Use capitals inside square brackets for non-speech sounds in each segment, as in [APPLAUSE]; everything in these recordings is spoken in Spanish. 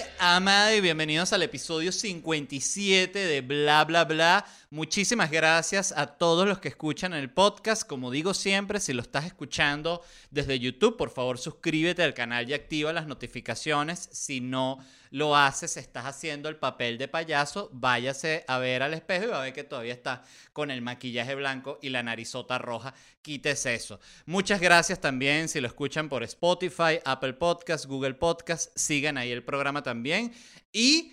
it Gente amada y bienvenidos al episodio 57 de Bla Bla Bla. Muchísimas gracias a todos los que escuchan el podcast. Como digo siempre, si lo estás escuchando desde YouTube, por favor suscríbete al canal y activa las notificaciones. Si no lo haces, estás haciendo el papel de payaso, váyase a ver al espejo y va a ver que todavía está con el maquillaje blanco y la narizota roja. Quítese eso. Muchas gracias también si lo escuchan por Spotify, Apple Podcast, Google Podcast. Sigan ahí el programa también. Y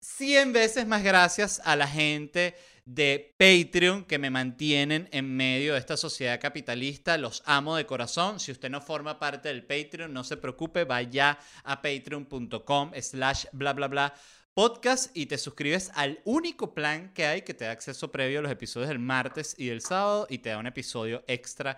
100 veces más gracias a la gente de Patreon que me mantienen en medio de esta sociedad capitalista. Los amo de corazón. Si usted no forma parte del Patreon, no se preocupe, vaya a patreon.com slash bla bla bla podcast y te suscribes al único plan que hay que te da acceso previo a los episodios del martes y del sábado y te da un episodio extra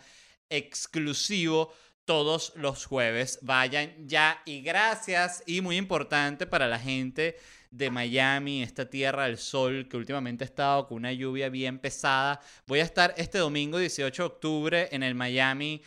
exclusivo todos los jueves. Vayan ya y gracias y muy importante para la gente de Miami, esta tierra del sol que últimamente ha estado con una lluvia bien pesada. Voy a estar este domingo 18 de octubre en el Miami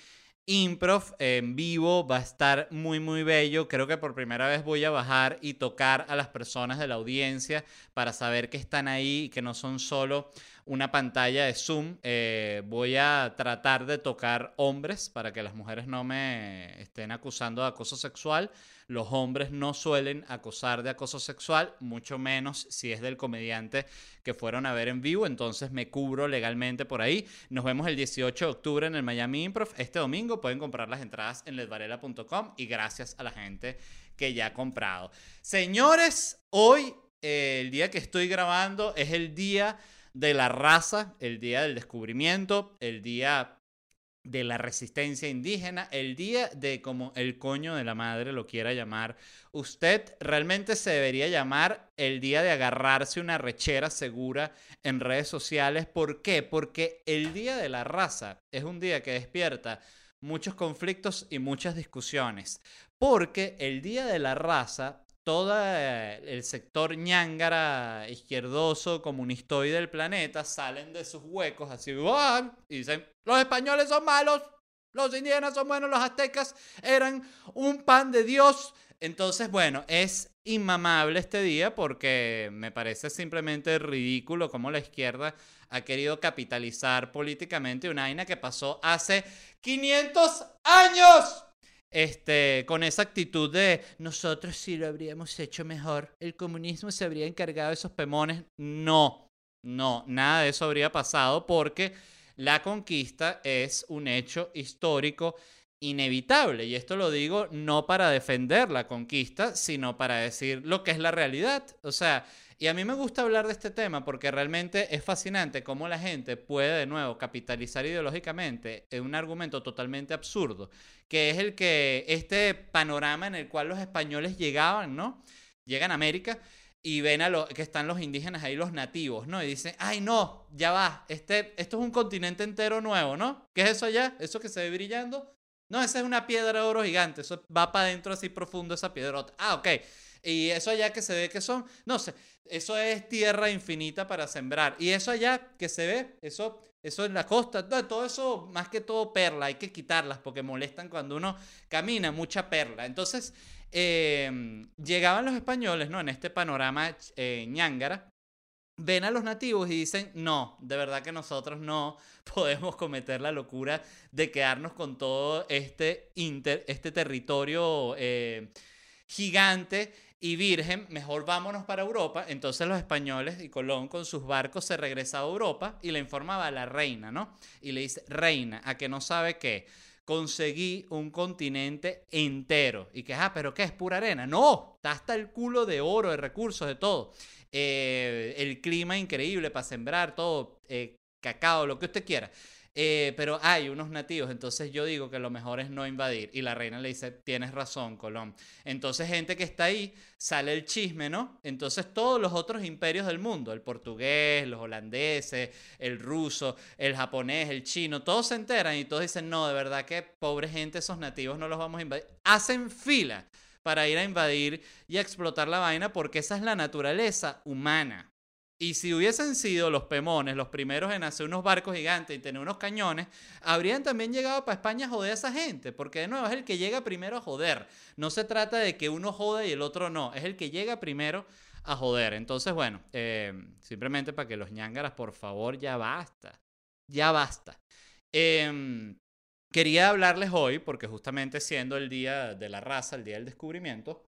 Improv en vivo, va a estar muy muy bello. Creo que por primera vez voy a bajar y tocar a las personas de la audiencia para saber que están ahí y que no son solo una pantalla de Zoom. Eh, voy a tratar de tocar hombres para que las mujeres no me estén acusando de acoso sexual. Los hombres no suelen acosar de acoso sexual, mucho menos si es del comediante que fueron a ver en vivo, entonces me cubro legalmente por ahí. Nos vemos el 18 de octubre en el Miami Improv. Este domingo pueden comprar las entradas en ledvarela.com y gracias a la gente que ya ha comprado. Señores, hoy, eh, el día que estoy grabando, es el día de la raza, el día del descubrimiento, el día de la resistencia indígena, el día de como el coño de la madre lo quiera llamar usted, realmente se debería llamar el día de agarrarse una rechera segura en redes sociales. ¿Por qué? Porque el día de la raza es un día que despierta muchos conflictos y muchas discusiones. Porque el día de la raza todo el sector ñángara, izquierdoso, comunistoide del planeta salen de sus huecos así y dicen, los españoles son malos, los indígenas son buenos, los aztecas eran un pan de Dios. Entonces, bueno, es inmamable este día porque me parece simplemente ridículo cómo la izquierda ha querido capitalizar políticamente una vaina que pasó hace 500 años este, con esa actitud de nosotros sí lo habríamos hecho mejor, el comunismo se habría encargado de esos pemones. No, no, nada de eso habría pasado porque la conquista es un hecho histórico inevitable. Y esto lo digo no para defender la conquista, sino para decir lo que es la realidad. O sea, y a mí me gusta hablar de este tema porque realmente es fascinante cómo la gente puede de nuevo capitalizar ideológicamente en un argumento totalmente absurdo, que es el que este panorama en el cual los españoles llegaban, ¿no? Llegan a América y ven a lo, que están los indígenas ahí, los nativos, ¿no? Y dicen, ay, no, ya va, este, esto es un continente entero nuevo, ¿no? ¿Qué es eso allá? ¿Eso que se ve brillando? No, esa es una piedra de oro gigante, eso va para adentro así profundo esa piedrota. Ah, ok. Y eso allá que se ve que son, no sé, eso es tierra infinita para sembrar. Y eso allá que se ve, eso, eso es la costa, todo eso, más que todo perla, hay que quitarlas porque molestan cuando uno camina, mucha perla. Entonces, em, llegaban los españoles, ¿no? En este panorama eh, ven a los nativos y dicen, no, de verdad que nosotros no [LAUGHS] podemos cometer la locura de quedarnos con todo este, inter, este territorio eh, gigante y virgen, mejor vámonos para Europa. Entonces los españoles y Colón con sus barcos se regresaba a Europa y le informaba a la reina, ¿no? Y le dice, reina, a que no sabe qué, conseguí un continente entero. Y que, ah, pero ¿qué es pura arena? No, está hasta el culo de oro, de recursos, de todo. Eh, el clima increíble para sembrar, todo, eh, cacao, lo que usted quiera. Eh, pero hay unos nativos, entonces yo digo que lo mejor es no invadir. Y la reina le dice, tienes razón, Colón. Entonces gente que está ahí, sale el chisme, ¿no? Entonces todos los otros imperios del mundo, el portugués, los holandeses, el ruso, el japonés, el chino, todos se enteran y todos dicen, no, de verdad que pobre gente, esos nativos no los vamos a invadir. Hacen fila para ir a invadir y a explotar la vaina porque esa es la naturaleza humana. Y si hubiesen sido los pemones los primeros en hacer unos barcos gigantes y tener unos cañones, habrían también llegado para España a joder a esa gente, porque de nuevo es el que llega primero a joder. No se trata de que uno jode y el otro no, es el que llega primero a joder. Entonces, bueno, eh, simplemente para que los ñángaras, por favor, ya basta. Ya basta. Em, quería hablarles hoy, porque justamente siendo el día de la raza, el día del descubrimiento,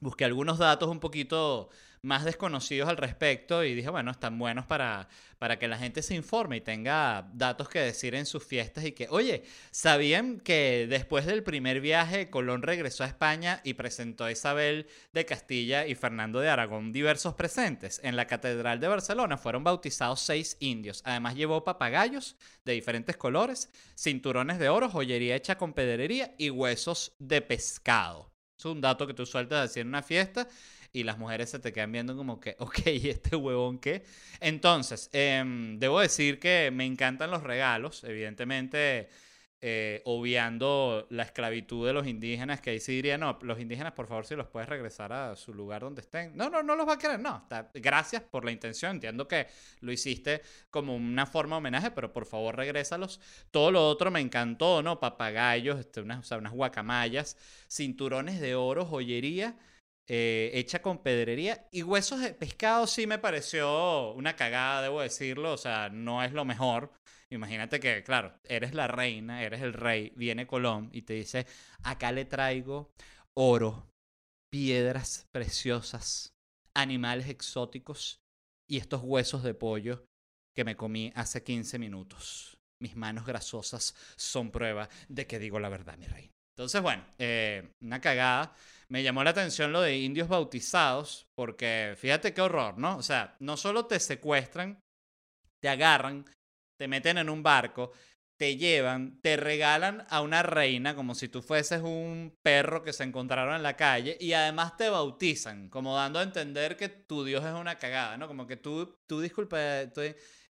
busqué algunos datos un poquito más desconocidos al respecto y dije, bueno, están buenos para, para que la gente se informe y tenga datos que decir en sus fiestas y que, oye, ¿sabían que después del primer viaje Colón regresó a España y presentó a Isabel de Castilla y Fernando de Aragón diversos presentes? En la Catedral de Barcelona fueron bautizados seis indios. Además llevó papagayos de diferentes colores, cinturones de oro, joyería hecha con pedrería y huesos de pescado. Es un dato que tú sueltas decir en una fiesta y las mujeres se te quedan viendo como que, [LAUGHS] ok, ¿y este huevón qué? Entonces, em, debo decir que me encantan los regalos, evidentemente. Eh, obviando la esclavitud de los indígenas, que ahí sí diría, no, los indígenas, por favor, si los puedes regresar a su lugar donde estén. No, no, no los va a querer, no. gracias por la intención, entiendo que lo hiciste como una forma de homenaje, pero por favor, regrésalos. Todo lo otro me encantó, ¿no? Papagayos, este, unas, unas guacamayas, cinturones de oro, joyería. Eh, hecha con pedrería. Y huesos de pescado sí me pareció una cagada, debo decirlo. O sea, no es lo mejor. Imagínate que, claro, eres la reina, eres el rey, viene Colón y te dice, acá le traigo oro, piedras preciosas, animales exóticos y estos huesos de pollo que me comí hace 15 minutos. Mis manos grasosas son prueba de que digo la verdad, mi rey. Entonces, bueno, eh, una cagada. Me llamó la atención lo de indios bautizados, porque fíjate qué horror, ¿no? O sea, no solo te secuestran, te agarran, te meten en un barco, te llevan, te regalan a una reina como si tú fueses un perro que se encontraron en la calle y además te bautizan, como dando a entender que tu Dios es una cagada, ¿no? Como que tú, tú disculpa,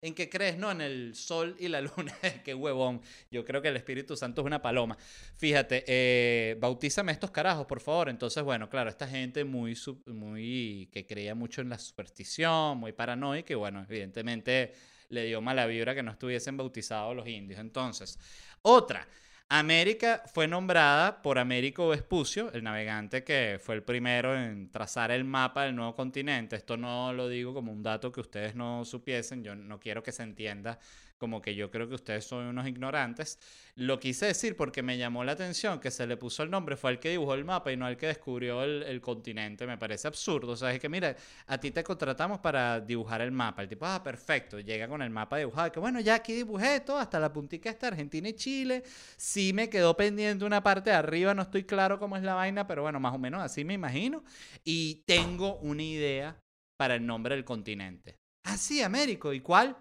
¿En qué crees? No, en el sol y la [LAUGHS] luna. qué huevón. Yo creo que el Espíritu Santo es una paloma. Fíjate, eh, bautízame estos carajos, por favor. Entonces, bueno, claro, esta gente muy, muy que creía mucho en la superstición, muy paranoica, y bueno, evidentemente le dio mala vibra que no estuviesen bautizados los indios. Entonces, otra. América fue nombrada por Américo Vespucio, el navegante que fue el primero en trazar el mapa del nuevo continente. Esto no lo digo como un dato que ustedes no supiesen, yo no quiero que se entienda como que yo creo que ustedes son unos ignorantes. Lo quise decir porque me llamó la atención que se le puso el nombre, fue el que dibujó el mapa y no el que descubrió el, continente. Me parece absurdo. O sea, es que mira, a ti te contratamos para dibujar el mapa. El tipo, ah, perfecto, llega con el mapa dibujado. Que bueno, ya aquí dibujé todo, hasta la puntica está Argentina y Chile. Sí me quedó pendiente una parte de arriba, no estoy claro cómo es la vaina, pero bueno, más o menos así me imagino. Y tengo una idea para el nombre del continente. Ah, sí, Américo. ¿Y cuál?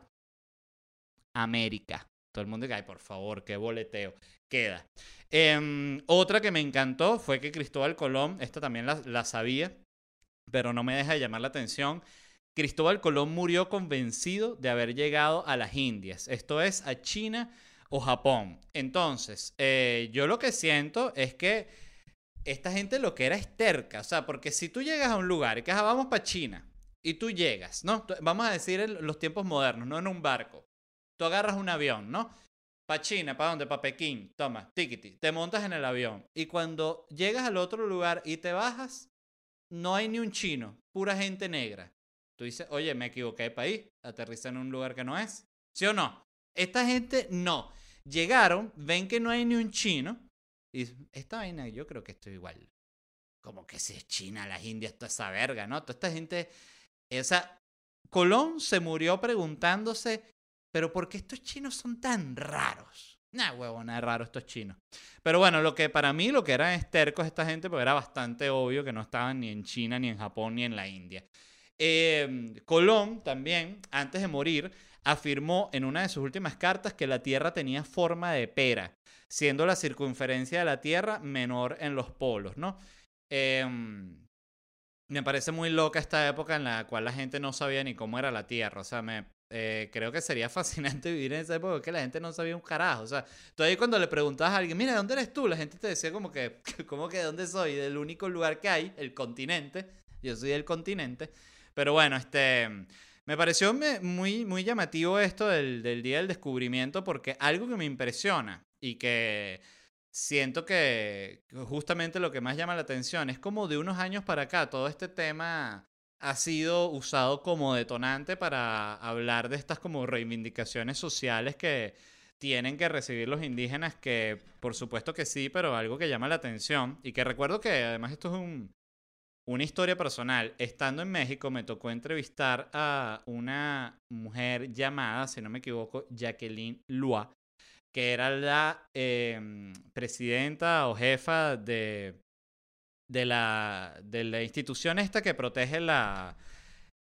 América. Todo el mundo dice, ay, por favor, qué boleteo. Queda. Em, otra que me encantó fue que Cristóbal Colón, esta también la, sabía, pero no me deja de llamar la atención. Cristóbal Colón murió convencido de haber llegado a las Indias, esto es, a China o Japón. Entonces, eh, yo lo que siento es que esta gente lo que era es terca, o sea, porque si tú llegas a un lugar y que ah, vamos para China y tú llegas, ¿no? Vamos a decir los tiempos modernos, no en un barco. Tú agarras un avión, ¿no? Para China, ¿para dónde? Para Pekín. Toma, tiquiti. Te montas en el avión. Y cuando llegas al otro lugar y te bajas, no hay ni un chino, pura gente negra. Tú dices, oye, me equivoqué de país, aterriza en un lugar que no es. ¿Sí o no? Esta gente no. Llegaron, ven que no hay ni un chino. Y esta vaina, yo creo que estoy igual. Como que si es China, las Indias, toda esa verga, ¿no? Toda esta gente. Esa. Colón se murió preguntándose pero ¿por qué estos chinos son tan raros? Nah, huevo, nada raro estos chinos. Pero bueno, lo que para mí lo que eran estercos esta gente, pues era bastante obvio que no estaban ni en China, ni en Japón, ni en la India. Em, Colón también, antes de morir, afirmó en una de sus últimas cartas que la Tierra tenía forma de pera, siendo la circunferencia de la Tierra menor en los polos, ¿no? Em, me parece muy loca esta época en la cual la gente no sabía ni cómo era la Tierra. O sea, me eh, creo que sería [LAUGHS] fascinante vivir en esa época porque la gente no sabía un carajo. O sea, todavía cuando le preguntabas a alguien, mira, ¿dónde eres tú? La gente te decía como que, [LAUGHS] ¿cómo que de dónde soy? Del único lugar que hay, el continente. Yo soy del continente. Pero bueno, este, me pareció muy, muy llamativo esto del, del Día del Descubrimiento porque algo que me impresiona y que siento que justamente lo que más llama la atención es como de unos años para acá todo este tema ha sido usado como detonante para hablar de estas como reivindicaciones sociales que tienen que recibir los indígenas, que por supuesto que sí, pero algo que llama la atención y que recuerdo que además esto es un, una historia personal. Estando en México me tocó entrevistar a una mujer llamada, si no me equivoco, Jacqueline Lua, que era la em, presidenta o jefa de, de, la, de la institución esta que protege la...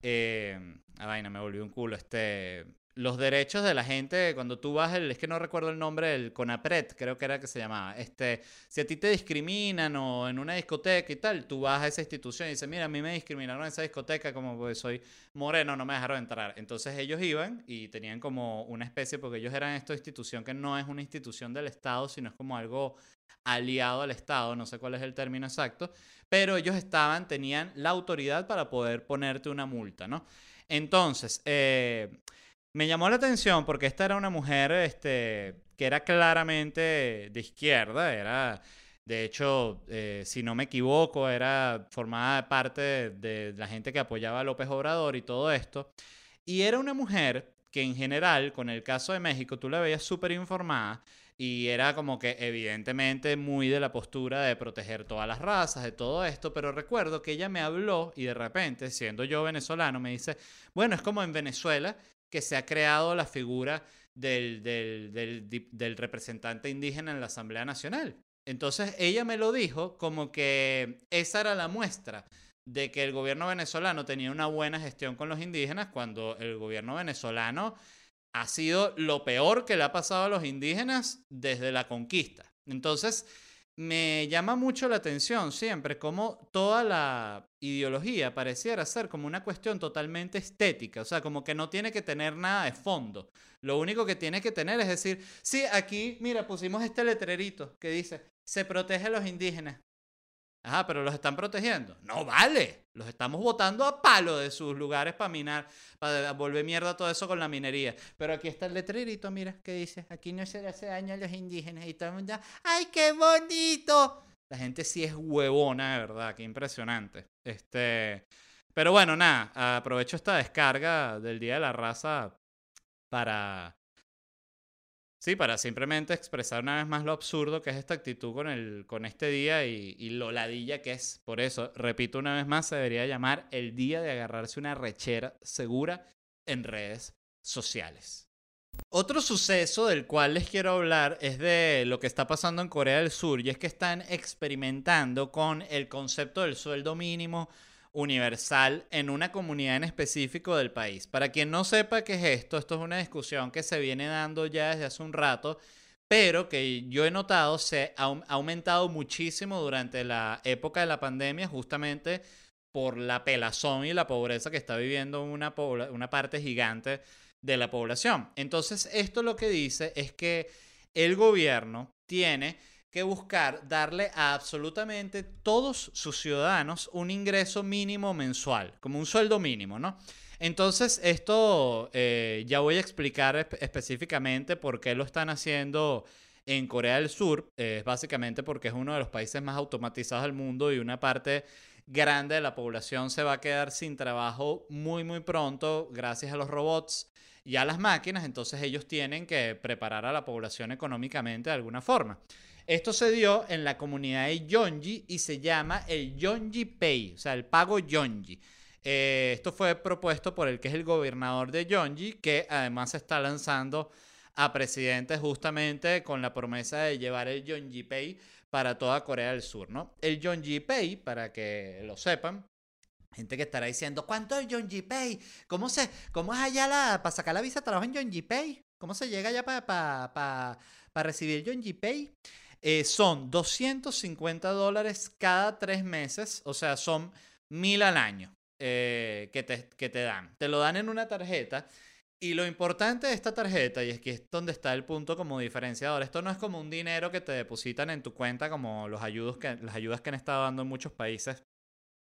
Eh, ah, vaina, me volvió un culo. Este, los derechos de la gente, cuando tú vas, el, es que no recuerdo el nombre, el CONAPRED, creo que era que se llamaba. Este, si a ti te discriminan o en una discoteca y tal, tú vas a esa institución y dices, mira, a mí me discriminaron en esa discoteca como pues soy moreno, no me dejaron entrar. Entonces ellos iban y tenían como una especie, porque ellos eran esta institución que no es una institución del Estado, sino es como algo aliado al Estado, no sé cuál es el término exacto, pero ellos estaban, tenían la autoridad para poder ponerte una multa, ¿no? Entonces, eh, me llamó la atención porque esta era una mujer este, que era claramente de izquierda, era, de hecho, eh, si no me equivoco, era formada parte de, de, la gente que apoyaba a López Obrador y todo esto. Y era una mujer que en general, con el caso de México, tú la veías súper informada y era como que evidentemente muy de la postura de proteger todas las razas, de todo esto, pero recuerdo que ella me habló y de repente, siendo yo venezolano, me dice, bueno, es como en Venezuela, que se ha creado la figura del, del, representante indígena en la Asamblea Nacional. Entonces ella me lo dijo como que esa era la muestra de que el gobierno venezolano tenía una buena gestión con los indígenas cuando el gobierno venezolano ha sido lo peor que le ha pasado a los indígenas desde la conquista. Entonces, me llama mucho la atención siempre cómo toda la ideología pareciera ser como una cuestión totalmente estética, o sea, como que no tiene que tener nada de fondo. Lo único que tiene que tener es decir, sí, aquí, mira, pusimos este letrerito que dice, se protege a los indígenas. Ajá, pero los están protegiendo. No vale. Los estamos botando a palo de sus lugares para minar, para volver mierda todo eso con la minería. Pero aquí está el letrerito, mira, que dice, aquí no se le hace daño a los indígenas. Y todo el mundo, ¡ay, qué bonito! La gente sí es huevona, de verdad, qué impresionante. Este, pero bueno, nada, aprovecho esta descarga del Día de la Raza para Sí, para simplemente expresar una vez más lo absurdo que es esta actitud con, el, con este día y, y lo ladilla que es. Por eso, repito una vez más, se debería llamar el día de agarrarse una rechera segura en redes sociales. Otro suceso del cual les quiero hablar es de lo que está pasando en Corea del Sur y es que están experimentando con el concepto del sueldo mínimo universal en una comunidad en específico del país. Para quien no sepa qué es esto, esto es una discusión que se viene dando ya desde hace un rato, pero que yo he notado se ha aumentado muchísimo durante la época de la pandemia, justamente por la pelazón y la pobreza que está viviendo una, una parte gigante de la población. Entonces, esto lo que dice es que el gobierno tiene que buscar darle a absolutamente todos sus ciudadanos un ingreso mínimo mensual, como un sueldo mínimo, ¿no? Entonces, esto eh, ya voy a explicar específicamente por qué lo están haciendo en Corea del Sur. Es básicamente porque es uno de los países más automatizados del mundo y una parte grande de la población se va a quedar sin trabajo muy, muy pronto gracias a los robots y a las máquinas. Entonces, ellos tienen que preparar a la población económicamente de alguna forma. Esto se dio en la comunidad de Yonji y se llama el Yonji Pay, o sea, el pago Yonji. Eh, esto fue propuesto por el que es el gobernador de Yonji, que además se está lanzando a presidente justamente con la promesa de llevar el Yonji Pay para toda Corea del Sur, ¿no? El Yonji Pay, para que lo sepan, gente que estará diciendo, ¿cuánto es Yonji Pay? ¿Cómo, se, ¿Cómo es allá para sacar la visa trabajo en Yonji Pay? ¿Cómo se llega allá para, para, para, para recibir Yonji Pay? Eh, son 250 dólares cada tres meses, o sea, son mil al año eh, que, te, que te dan. Te lo dan en una tarjeta. Y lo importante de esta tarjeta, y es que es donde está el punto como diferenciador, esto no es como un dinero que te depositan en tu cuenta como los ayudos que, las ayudas que han estado dando en muchos países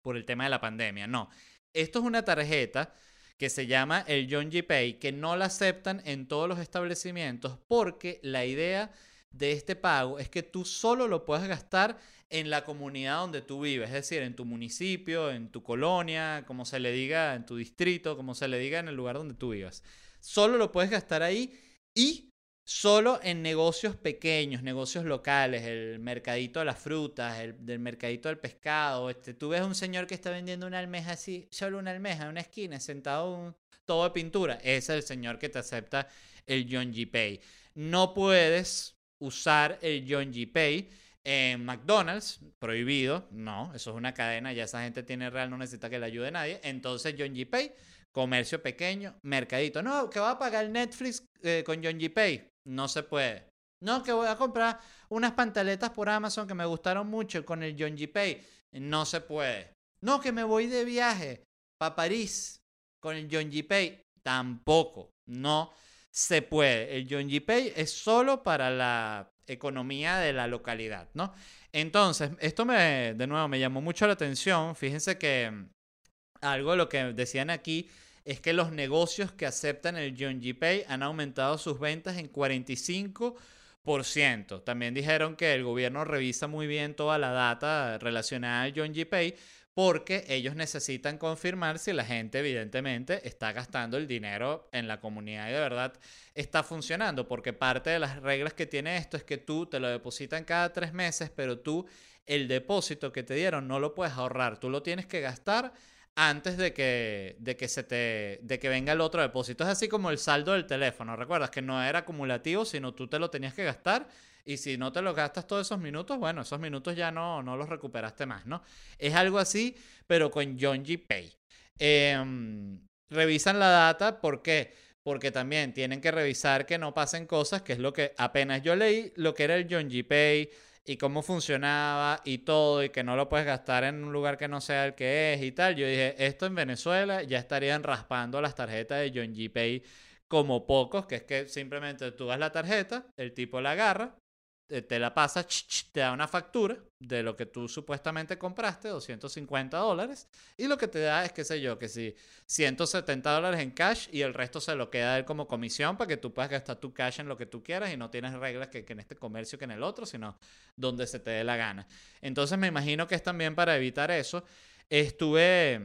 por el tema de la pandemia, no. Esto es una tarjeta que se llama el Yonji Pay, que no la aceptan en todos los establecimientos porque la idea de este pago es que tú solo lo puedes gastar en la comunidad donde tú vives, es decir, en tu municipio, en tu colonia, como se le diga, en tu distrito, como se le diga en el lugar donde tú vivas. Solo lo puedes gastar ahí y solo en negocios pequeños, negocios locales, el mercadito de las frutas, el del mercadito del pescado. Este, tú ves un señor que está vendiendo una almeja así, solo una almeja en una esquina, sentado todo de pintura. Ese es el señor que te acepta el Yonji Pay. No puedes usar el Yonji Pay en McDonald's, prohibido. No, eso es una cadena, ya esa gente tiene real, no necesita que le ayude nadie. Entonces Yonji Pay comercio pequeño, mercadito. No, que va a pagar Netflix eh, con Yonji Pay. No se puede. No, que voy a comprar unas pantaletas por Amazon que me gustaron mucho con el Yonji Pay. No se puede. No, que me voy de viaje para París con el Yonji Pay. Tampoco. No se puede. El Yonji Pay es solo para la economía de la localidad, ¿no? Entonces, esto me, de nuevo, me llamó mucho la atención. Fíjense que mm, algo de lo que decían aquí es que los negocios que aceptan el Yonji Pay han aumentado sus ventas en 45%. También dijeron que el gobierno revisa muy bien toda la data relacionada al Yonji Pay porque ellos necesitan confirmar si la gente evidentemente está gastando el dinero en la comunidad y de verdad está funcionando, porque parte de las reglas que tiene esto es que tú te lo depositan cada tres meses, pero tú el depósito que te dieron no lo puedes ahorrar, tú lo tienes que gastar antes de que, de que se te de que venga el otro depósito. Es así como el saldo del teléfono, ¿recuerdas? Que no era acumulativo, sino tú te lo tenías que gastar y si no te lo gastas todos esos minutos, bueno, esos minutos ya no, no los recuperaste más, ¿no? Es algo así, pero con Yonji Pay. Em, revisan la data, ¿por qué? Porque también tienen que revisar que no pasen cosas, que es lo que apenas yo leí, lo que era el Yonji Pay, y cómo funcionaba y todo, y que no lo puedes gastar en un lugar que no sea el que es y tal. Yo dije, esto en Venezuela ya estarían raspando las tarjetas de John G. Pay como pocos, que es que simplemente tú das la tarjeta, el tipo la agarra, te la pasa, te da una factura de lo que tú supuestamente compraste, 250 dólares, y lo que te da es, qué sé yo, que si 170 dólares en cash y el resto se lo queda él como comisión para que tú puedas gastar tu cash en lo que tú quieras y no tienes reglas que, que en este comercio que en el otro, sino donde se te dé la gana. Entonces me imagino que es también para evitar eso. Estuve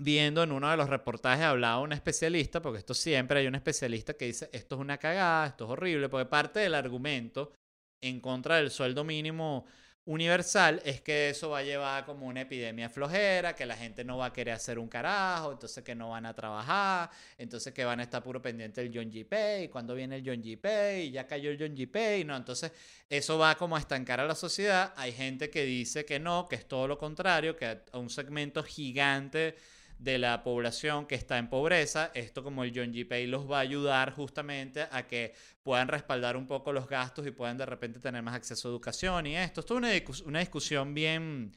viendo en uno de los reportajes hablaba un especialista, porque esto siempre hay un especialista que dice, esto es una cagada, esto es horrible, porque parte del argumento en contra del sueldo mínimo universal es que eso va a llevar como una epidemia flojera, que la gente no va a querer hacer un carajo, entonces que no van a trabajar, entonces que van a estar puro pendiente del John G. Pay, cuando viene el John G. Pay, ya cayó el John G. Pay, no, entonces eso va como a estancar a la sociedad. Hay gente que dice que no, que es todo lo contrario, que a un segmento gigante de la población que está en pobreza. Esto como el John G. Pay los va a ayudar justamente a que puedan respaldar un poco los gastos y puedan de repente tener más acceso a educación y esto. Es una, discusión bien,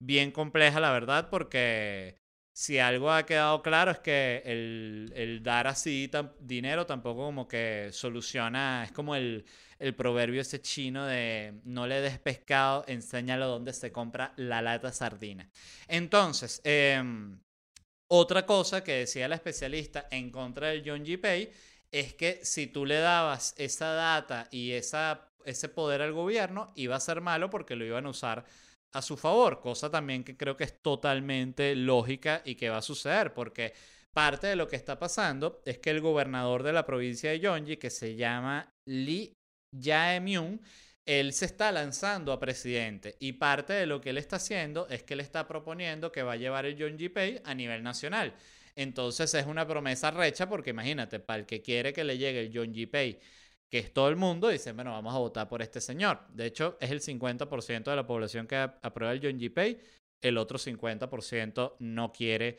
bien compleja, la verdad, porque si algo ha quedado claro es que el, dar así dinero tampoco como que soluciona, es como el, el proverbio ese chino de no le des pescado, enséñalo dónde se compra la lata sardina. Entonces, eh, otra cosa que decía la especialista en contra del John G. Pay es que si tú le dabas esa data y esa, ese poder al gobierno, iba a ser malo porque lo iban a usar a su favor, cosa también que creo que es totalmente lógica y que va a suceder, porque parte de lo que está pasando es que el gobernador de la provincia de Yonji, que se llama Lee Jae-myung, él se está lanzando a presidente y parte de lo que él está haciendo es que él está proponiendo que va a llevar el John G. Pay a nivel nacional. Entonces es una promesa recha porque imagínate, para el que quiere que le llegue el John G. Pay, que es todo el mundo, dice, bueno, vamos a votar por este señor. De hecho, es el 50% de la población que aprueba el John G. Pay, el otro 50% no quiere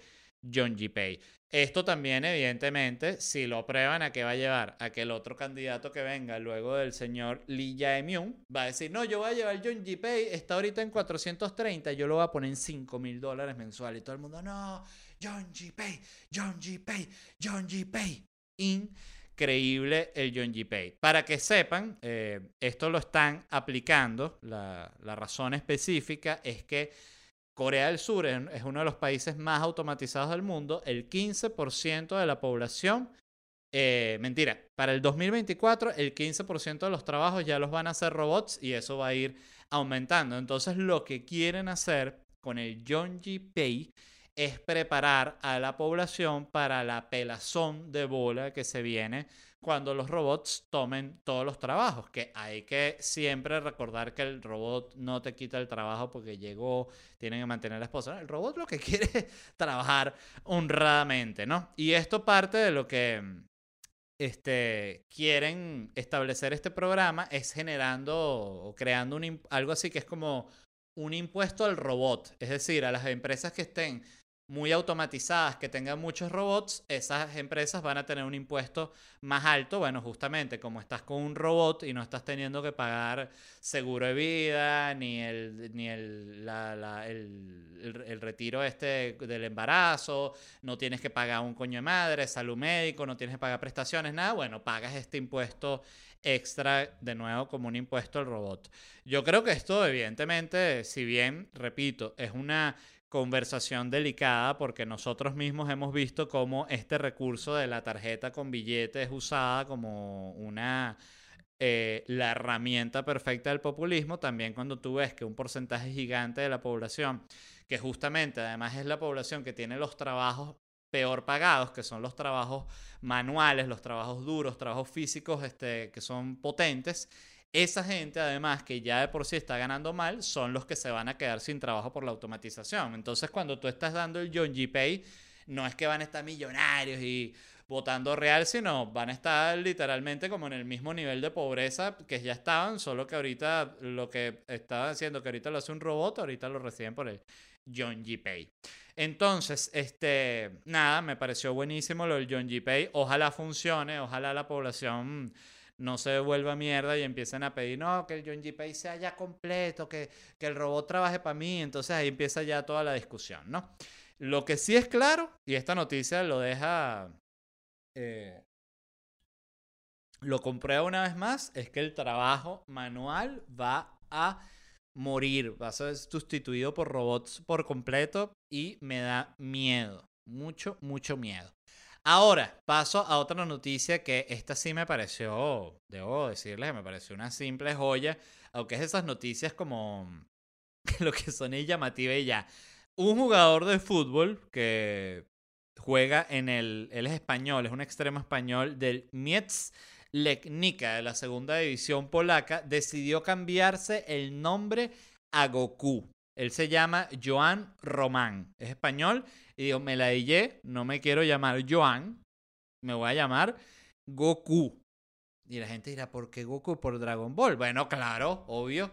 John G. Pay. Esto también, evidentemente, si lo aprueban, ¿a qué va a llevar? A que el otro candidato que venga luego del señor Lee Jae-myung va a decir, no, yo voy a llevar John G. Pay, está ahorita en 430, yo lo voy a poner en 5 mil dólares mensuales. Y todo el mundo, no, John G. Pay, John G. Pay, John G. Pay. Increíble el John G. Pay. Para que sepan, eh, esto lo están aplicando, la, la razón específica es que Corea del Sur es uno de los países más automatizados del mundo. El 15% de la población, eh, mentira, para el 2024 el 15% de los trabajos ya los van a hacer robots y eso va a ir aumentando. Entonces lo que quieren hacer con el Yonji Pay es preparar a la población para la pelazón de bola que se viene cuando los robots tomen todos los trabajos, que hay que siempre recordar que el robot no te quita el trabajo porque llegó, tienen que mantener la esposa. El robot lo que [LAUGHS] quiere es trabajar honradamente, ¿no? Y esto parte de lo que este, quieren establecer este programa es generando o creando algo así que es como un impuesto al robot, es decir, a las empresas que estén muy automatizadas, que tengan muchos robots, esas empresas van a tener un impuesto más alto. Bueno, justamente como estás con un robot y no estás teniendo que pagar seguro de vida, ni el, ni el, el, retiro este del embarazo, no tienes que pagar un coño de madre, salud médico, no tienes que pagar prestaciones, nada. Bueno, pagas este impuesto extra de nuevo como un impuesto al robot. Yo creo que esto evidentemente, si bien, repito, es una conversación delicada porque nosotros mismos hemos visto cómo este recurso de la tarjeta con billetes es usada como una eh, la herramienta perfecta del populismo, también cuando tú ves que un porcentaje gigante de la población, que justamente además es la población que tiene los trabajos peor pagados, que son los trabajos manuales, los trabajos duros, trabajos físicos este, que son potentes, esa gente, además, que ya de por sí está ganando mal, son los que se van a quedar sin trabajo por la automatización. Entonces, cuando tú estás dando el John G. Pay, no es que van a estar millonarios y votando real, sino van a estar literalmente como en el mismo nivel de pobreza que ya estaban, solo que ahorita lo que estaban haciendo, que ahorita lo hace un robot, ahorita lo reciben por el John G. Pay. Entonces, este, nada, me pareció buenísimo lo del John G. Pay. Ojalá funcione, ojalá la población no se vuelva mierda y empiecen a pedir, no, que el John G. Pay sea ya completo, que, que el robot trabaje para mí. Entonces ahí empieza ya toda la discusión, ¿no? Lo que sí es claro, y esta noticia lo deja, eh, lo comprueba una vez más, es que el trabajo manual va a morir, va a ser sustituido por robots por completo y me da miedo, mucho, mucho miedo. Ahora, paso a otra noticia que esta sí me pareció, debo decirles, me pareció una simple joya, aunque es esas noticias como [LAUGHS] lo que son llamativas y ya. Un jugador de fútbol que juega en el, él es español, es un extremo español del Mietz Legnica de la segunda división polaca, decidió cambiarse el nombre a Goku. Él se llama Joan Román, es español y digo, me la dije, no me quiero llamar Joan, me voy a llamar Goku. Y la gente dirá, ¿por qué Goku? Por Dragon Ball. Bueno, claro, obvio.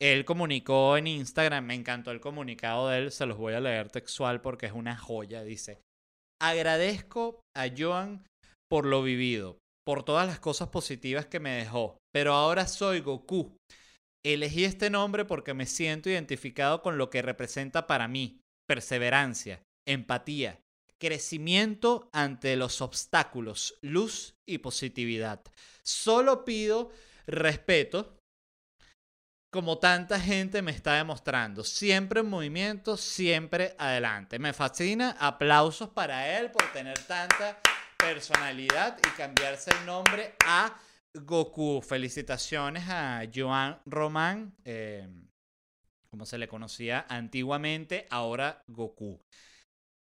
Él comunicó en Instagram, me encantó el comunicado de él, se los voy a leer textual porque es una joya. Dice, agradezco a Joan por lo vivido, por todas las cosas positivas que me dejó, pero ahora soy Goku. Elegí este nombre porque me siento identificado con lo que representa para mí, perseverancia, empatía, crecimiento ante los obstáculos, luz y positividad. Solo pido respeto, como tanta gente me está demostrando. Siempre en movimiento, siempre adelante. Me fascina. Aplausos para él por tener tanta personalidad y cambiarse el nombre a Goku. Felicitaciones a Joan Román, eh, como se le conocía antiguamente, ahora Goku.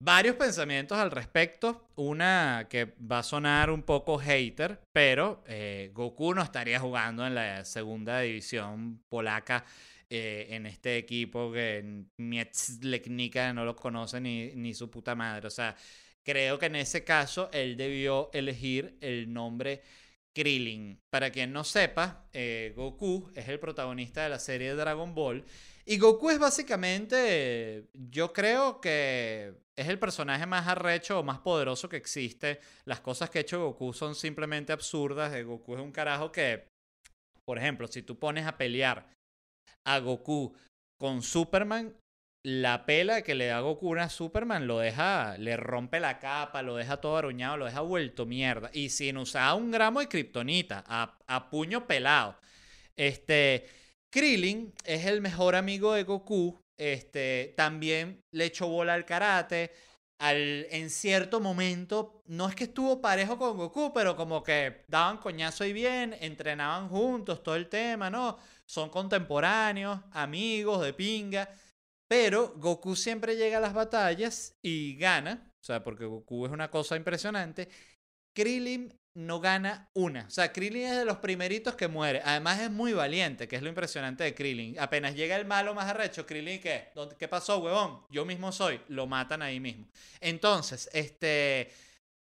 Varios pensamientos al respecto. Una que va a sonar un poco hater, pero eh, Goku no estaría jugando en la segunda división polaca eh, en este equipo que Mietsleknika no lo conoce ni, ni su puta madre. O sea, creo que en ese caso él debió elegir el nombre Krillin. Para quien no sepa, eh, Goku es el protagonista de la serie Dragon Ball y Goku es básicamente, yo creo que es el personaje más arrecho o más poderoso que existe. Las cosas que ha hecho Goku son simplemente absurdas. Eh, Goku es un carajo que, por ejemplo, si tú pones a pelear a Goku con Superman, la pela que le da Goku a Superman lo deja, le rompe la capa, lo deja todo aruñado, lo deja vuelto mierda. Y sin usar un gramo de kriptonita, a, puño pelado. Este. Krillin es el mejor amigo de Goku. este, también le echó bola al karate. Al, en cierto momento, no es que estuvo parejo con Goku, pero como que daban coñazo y bien, entrenaban juntos, todo el tema, ¿no? Son contemporáneos, amigos de pinga. Pero Goku siempre llega a las batallas y gana. O sea, porque Goku es una cosa impresionante. Krillin no gana una. O sea, Krillin es de los primeritos que muere. Además es muy valiente, que es lo impresionante de Krillin. Apenas llega el malo más arrecho, Krillin, ¿qué? ¿Qué pasó, huevón? Yo mismo soy. Lo matan ahí mismo. Entonces, este...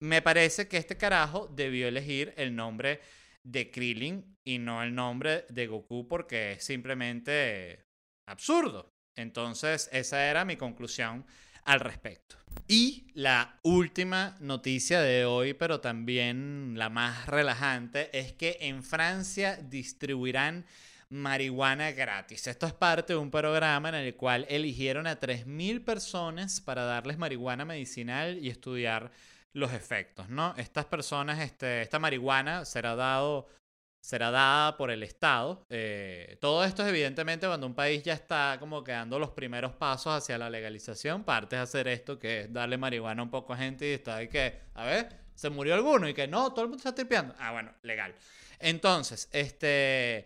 Me parece que este carajo debió elegir el nombre de Krillin y no el nombre de Goku porque es simplemente absurdo. Entonces, esa era mi conclusión al respecto. Y la última noticia de hoy, pero también la más relajante, es que en Francia distribuirán marihuana gratis. Esto es parte de un programa en el cual eligieron a 3.000 personas para darles marihuana medicinal y estudiar los efectos, ¿no? Estas personas, este, esta marihuana será dado será dada por el Estado. Eh, todo esto es evidentemente cuando un país ya está como que dando los primeros pasos hacia la legalización, parte de hacer esto que es darle marihuana a un poco a gente y está de que, a ver, se murió alguno y que no, todo el mundo está tripeando. Ah, bueno, legal. Entonces, este...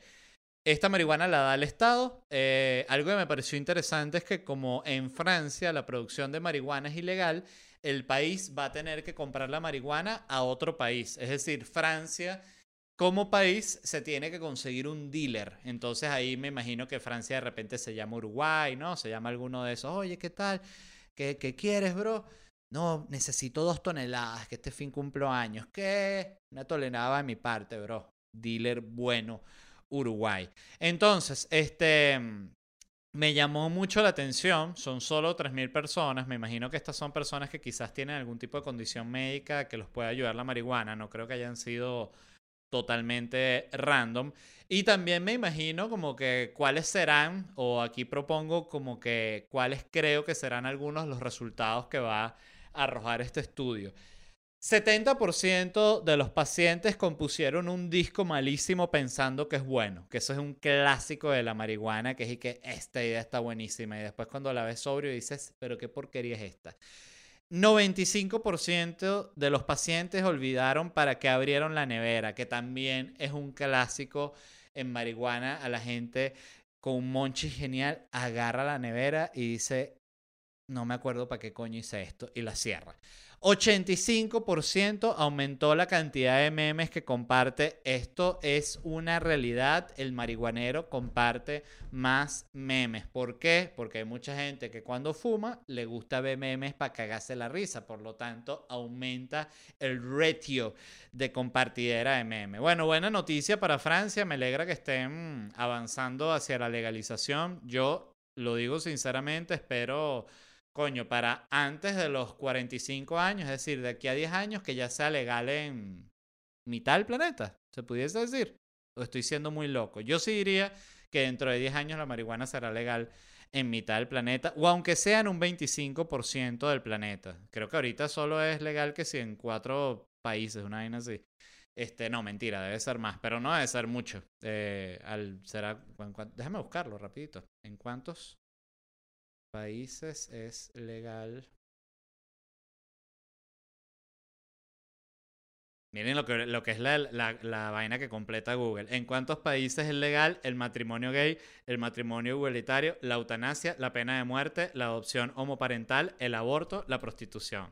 Esta marihuana la da el Estado. Eh, algo que me pareció interesante es que como en Francia la producción de marihuana es ilegal, el país va a tener que comprar la marihuana a otro país. Es decir, Francia como país se tiene que conseguir un dealer. Entonces ahí me imagino que Francia de repente se llama Uruguay, ¿no? Se llama alguno de esos. Oye, ¿qué tal? ¿Qué, quieres, bro? No, necesito dos toneladas, que este fin cumplo años. ¿Qué? Una tonelada de mi parte, bro. Dealer bueno, Uruguay. Entonces, este... Me llamó mucho la atención, son solo 3.000 personas, me imagino que estas son personas que quizás tienen algún tipo de condición médica que los pueda ayudar la marihuana, no creo que hayan sido totalmente random. Y también me imagino como que cuáles serán, o aquí propongo como que cuáles creo que serán algunos los resultados que va a arrojar este estudio. 70% de los pacientes compusieron un disco malísimo pensando que es bueno, que eso es un clásico de la marihuana, que es y que esta idea está buenísima y después cuando la ves sobrio dices, pero qué porquería es esta. 95% de los pacientes olvidaron para qué abrieron la nevera, que también es un clásico en marihuana. A la gente con un monchi genial agarra la nevera y dice, no me acuerdo para qué coño hice esto, y la cierra. 85% aumentó la cantidad de memes que comparte. Esto es una realidad. El marihuanero comparte más memes. ¿Por qué? Porque hay mucha gente que cuando fuma le gusta ver memes para cagarse la risa. Por lo tanto, aumenta el ratio de compartidera de memes. Bueno, buena noticia para Francia. Me alegra que estén avanzando hacia la legalización. Yo lo digo sinceramente, espero coño, para antes de los 45 años, es decir, de aquí a 10 años, que ya sea legal en mitad del planeta, se pudiese decir. O estoy siendo muy loco. Yo sí diría que dentro de 10 años la marihuana será legal en mitad del planeta, o aunque sea en un 25% del planeta. Creo que ahorita solo es legal que si en cuatro países, una vaina así. Este, no, mentira, debe ser más, pero no debe ser mucho. Eh, será, déjame buscarlo rapidito. ¿En cuántos países es legal. Miren lo que, lo que es la, la, vaina que completa Google. ¿En cuántos países es legal el matrimonio gay, el matrimonio igualitario, la eutanasia, la pena de muerte, la adopción homoparental, el aborto, la prostitución?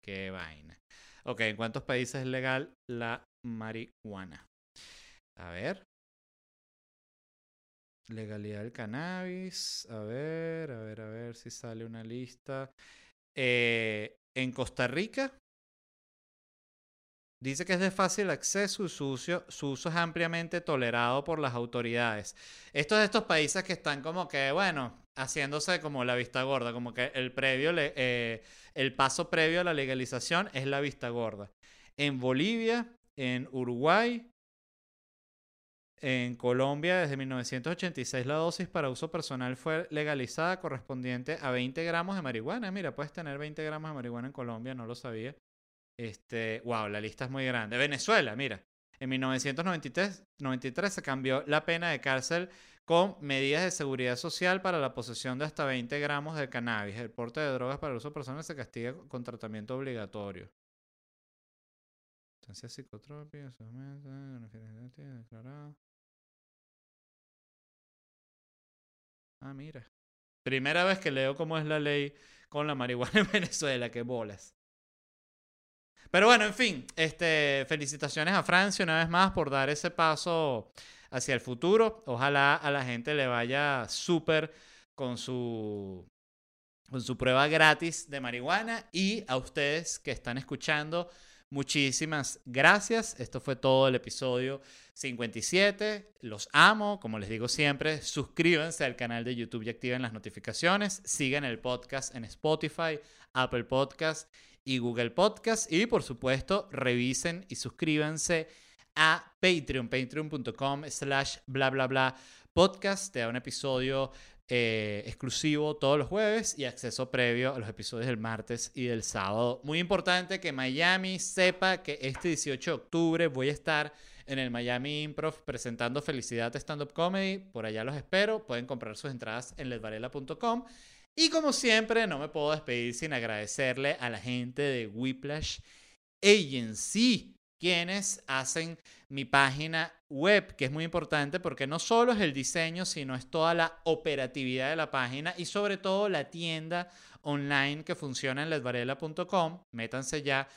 Qué vaina. Ok, ¿en cuántos países es legal la marihuana? A ver. Legalidad del cannabis. A ver, a ver, a ver si sale una lista. Eh, en Costa Rica. Dice que es de fácil acceso y su uso, su uso es ampliamente tolerado por las autoridades. Estos de estos países que están como que, bueno, haciéndose como la vista gorda, como que el previo, eh, el paso previo a la legalización es la vista gorda. En Bolivia, en Uruguay, en Colombia, desde 1986, la dosis para uso personal fue legalizada correspondiente a 20 gramos de marihuana. Mira, puedes tener 20 gramos de marihuana en Colombia, no lo sabía. Este, wow, la lista es muy grande. Venezuela, mira. En 1993 93 se cambió la pena de cárcel con medidas de seguridad social para la posesión de hasta 20 gramos de cannabis. El porte de drogas para el uso personal se castiga con tratamiento obligatorio. Sustancias psicotrópicas, declarado. Ah, mira. Primera vez que leo cómo es la ley con la marihuana [LAUGHS] en Venezuela, que bolas. Pero bueno, en fin, este, felicitaciones a Francia una vez más por dar ese paso hacia el futuro. Ojalá a la gente le vaya súper con su, con su prueba gratis de marihuana y a ustedes que están escuchando. Muchísimas gracias. Esto fue todo el episodio 57. Los amo. Como les digo siempre, suscríbanse al canal de YouTube y activen las notificaciones. Sigan el podcast en Spotify, Apple Podcast y Google Podcast. Y por supuesto, revisen y suscríbanse a Patreon, patreon.com slash bla bla bla podcast. Te da un episodio eh, exclusivo todos los jueves y acceso previo a los episodios del martes y del sábado. Muy importante que Miami sepa que este 18 de octubre voy a estar en el Miami Improv presentando Felicidad Stand Up Comedy. Por allá los espero. Pueden comprar sus entradas en ledvarela.com. Y como siempre, no me puedo despedir sin agradecerle a la gente de Whiplash Agency, quienes hacen mi página web, que es muy importante porque no solo es el diseño, sino es toda la operatividad de la página y sobre todo la tienda online que funciona en ledvarela.com. Métanse ya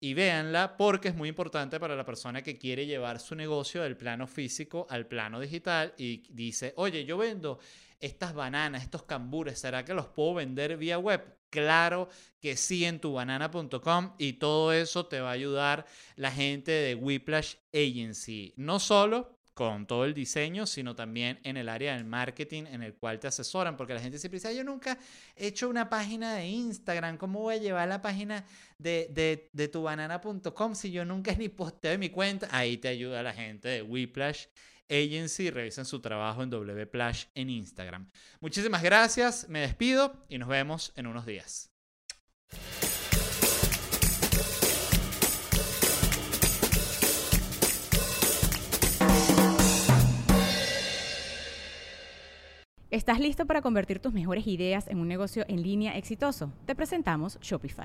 y véanla porque es muy importante para la persona que quiere llevar su negocio del plano físico al plano digital y dice, oye, yo vendo estas bananas, estos cambures, ¿será que los puedo vender vía web? Claro que sí en tubanana.com y todo eso te va a ayudar la gente de Whiplash Agency. No solo con todo el diseño, sino también en el área del marketing en el cual te asesoran, porque la gente siempre dice, yo nunca he hecho una página de Instagram, ¿cómo voy a llevar la página de, de, tubanana.com si yo nunca [LAUGHS] ni posteo en mi cuenta? Ahí te ayuda la gente de Whiplash Agency. Revisen su trabajo en WPlash en Instagram. Muchísimas gracias, me despido y nos vemos en unos días. ¿Estás listo para convertir tus mejores ideas en un negocio en línea exitoso? Te presentamos Shopify.